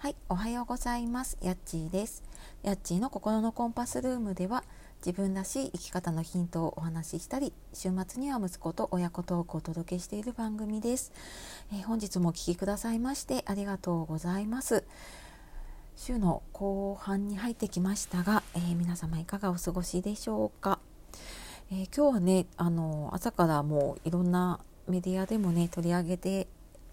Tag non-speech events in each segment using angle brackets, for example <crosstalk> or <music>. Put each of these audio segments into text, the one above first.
はい、おはようございます。やっちーです。やっちーの心のコンパスルームでは自分らしい生き方のヒントをお話ししたり、週末には息子と親子トークをお届けしている番組です。えー本日もお聞きくださいましてありがとうございます。週の後半に入ってきましたが、えー皆様いかがお過ごしでしょうか？えー今日はね、あの朝からもういろんなメディアでもね取り上げて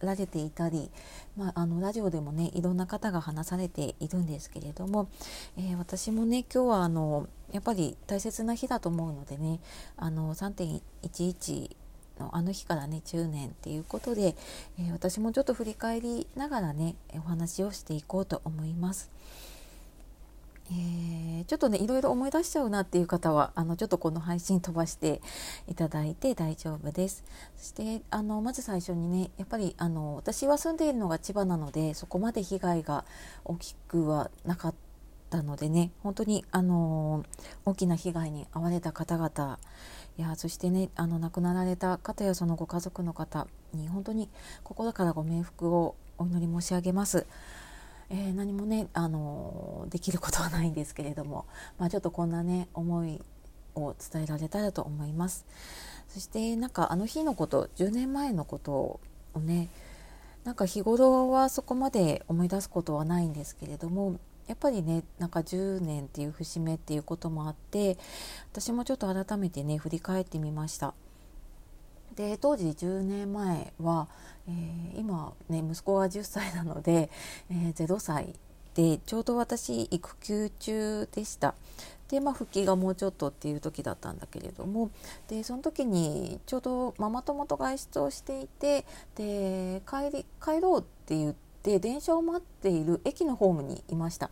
られていたり、まあ、あのラジオでもねいろんな方が話されているんですけれども、えー私もね今日はあのやっぱり大切な日だと思うのでねあの3.11のあの日からね10年っていうことで、えー私もちょっと振り返りながらねお話をしていこうと思います。えーちょっとねいろいろ思い出しちゃうなっていう方はあのちょっとこの配信飛ばしていただいて大丈夫です。そしてあのまず最初にねやっぱりあの私は住んでいるのが千葉なのでそこまで被害が大きくはなかったのでね本当にあの大きな被害に遭われた方々いやそしてねあの亡くなられた方やそのご家族の方に本当に心からご冥福をお祈り申し上げます。えー何もね、あのできることはないんですけれども、まあ、ちょっとこんなね思いを伝えられたらと思います。そしてなんかあの日のこと10年前のことをねなんか日頃はそこまで思い出すことはないんですけれどもやっぱりねなんか10年っていう節目っていうこともあって私もちょっと改めてね振り返ってみました。で当時10年前は、えー今ね息子が10歳なので、えー0歳でちょうど私育休中でした。でまあ復帰がもうちょっとっていう時だったんだけれどもでその時にちょうどママ友と外出をしていてで帰り帰ろうって言って電車を待っている駅のホームにいました。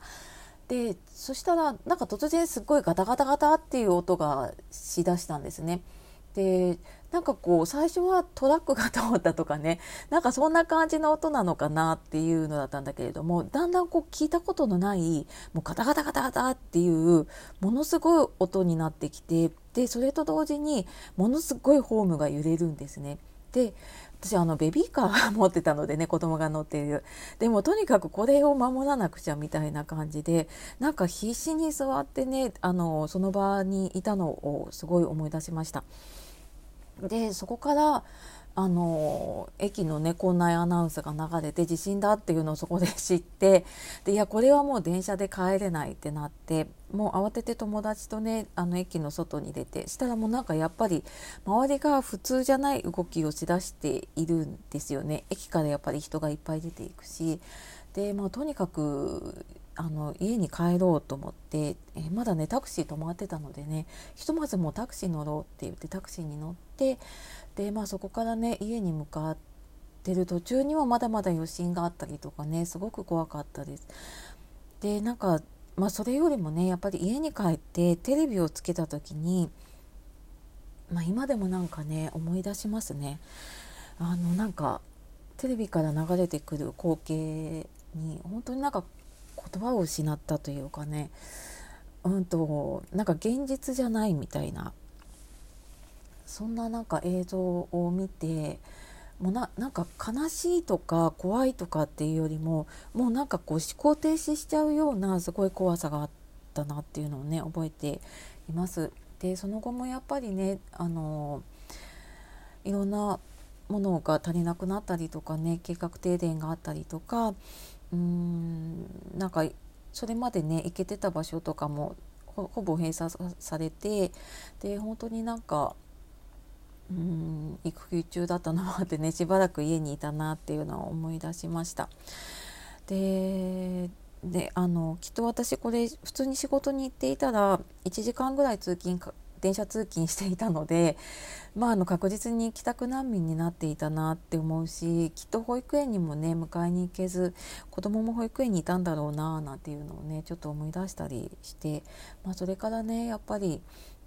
でそしたらなんか突然すっごいガタガタガタっていう音がしだしたんですね。でなんかこう最初はトラックが通ったとかね <laughs> なんかそんな感じの音なのかなっていうのだったんだけれどもだんだんこう聞いたことのないもうガタガタガタガタっていうものすごい音になってきてでそれと同時にものすごいホームが揺れるんですね。で私あのベビーカー持ってたのでね子供が乗っているでもとにかくこれを守らなくちゃみたいな感じでなんか必死に座ってねあのその場にいたのをすごい思い出しました。でそこからあの駅のね校内アナウンスが流れて地震だっていうのを <laughs> そこで知ってでいやこれはもう電車で帰れないってなってもう慌てて友達とねあの駅の外に出てしたらもうなんかやっぱり周りが普通じゃない動きをしだしているんですよね。駅からやっぱり人がいっぱい出ていくし。でもうとにかくあの家に帰ろうと思って、えまだねタクシー止まってたのでねひとまずもうタクシー乗ろうって言ってタクシーに乗ってで、まあ、そこからね家に向かってる途中にもまだまだ余震があったりとかねすごく怖かったです。でなんか、まあ、それよりもねやっぱり家に帰ってテレビをつけた時に、まあ、今でもなんかね思い出しますね。あのなんかテレビから流れてくる光景に本当になんか言葉を失ったというかねうんとなんか現実じゃないみたいなそんななんか映像を見てもうななんか悲しいとか怖いとかっていうよりももうなんかこう思考停止しちゃうようなすごい怖さがあったなっていうのをね覚えています。でその後もやっぱりねあのいろんなものが足りなくなったりとかね計画停電があったりとかうーんなんかそれまでね行けてた場所とかもほぼ閉鎖されてで本当になんかうーん育休中だったのもあってね <laughs> しばらく家にいたなっていうのを思い出しました。でであのきっと私これ普通に仕事に行っていたら1時間ぐらい通勤か電車通勤していたので、<laughs> まあ、あの確実に帰宅難民になっていたなって思うしきっと保育園にもね迎えに行けず子供も保育園にいたんだろうななんていうのをねちょっと思い出したりして、まあ、それからねやっぱり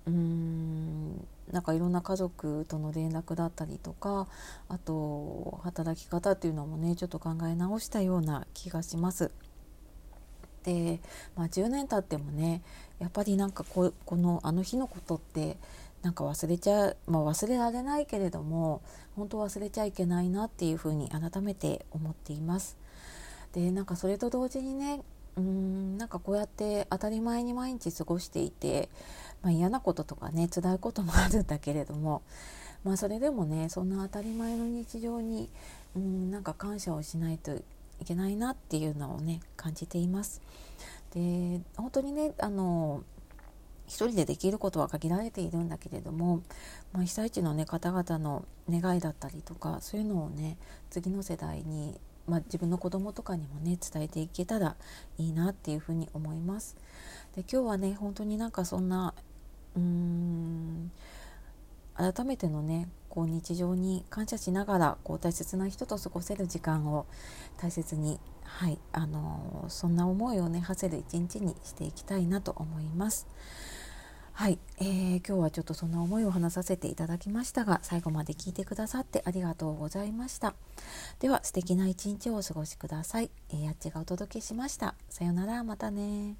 うーんなんかいろんな家族との連絡だったりとかあと働き方っていうのもねちょっと考え直したような気がします。で、まあ、10年経ってもねやっぱりなんかここのあの日のことってなんか忘れちゃう、まあ、忘れられないけれども本当忘れちゃいけないなっていうふうに改めて思っています。でなんかそれと同時にねうんなんかこうやって当たり前に毎日過ごしていて、まあ、嫌なこととかね辛いこともあるんだけれども、まあ、それでもねそんな当たり前の日常にうんなんか感謝をしないといけないなっていうのをね感じています。で本当にねあの一人でできることは限られているんだけれども、まあ、被災地の、ね、方々の願いだったりとかそういうのをね次の世代に、まあ、自分の子供とかにもね伝えていけたらいいなっていうふうに思います。で今日はね本当になんかそんなうーん改めてのねこう日常に感謝しながらこう大切な人と過ごせる時間を大切に、はいあのー、そんな思いをね馳せる一日にしていきたいなと思います。はい、えー、今日はちょっとそんな思いを話させていただきましたが最後まで聞いてくださってありがとうございました。では素敵な一日をお過ごしください、えー、やっちがお届けしました。さようならまたね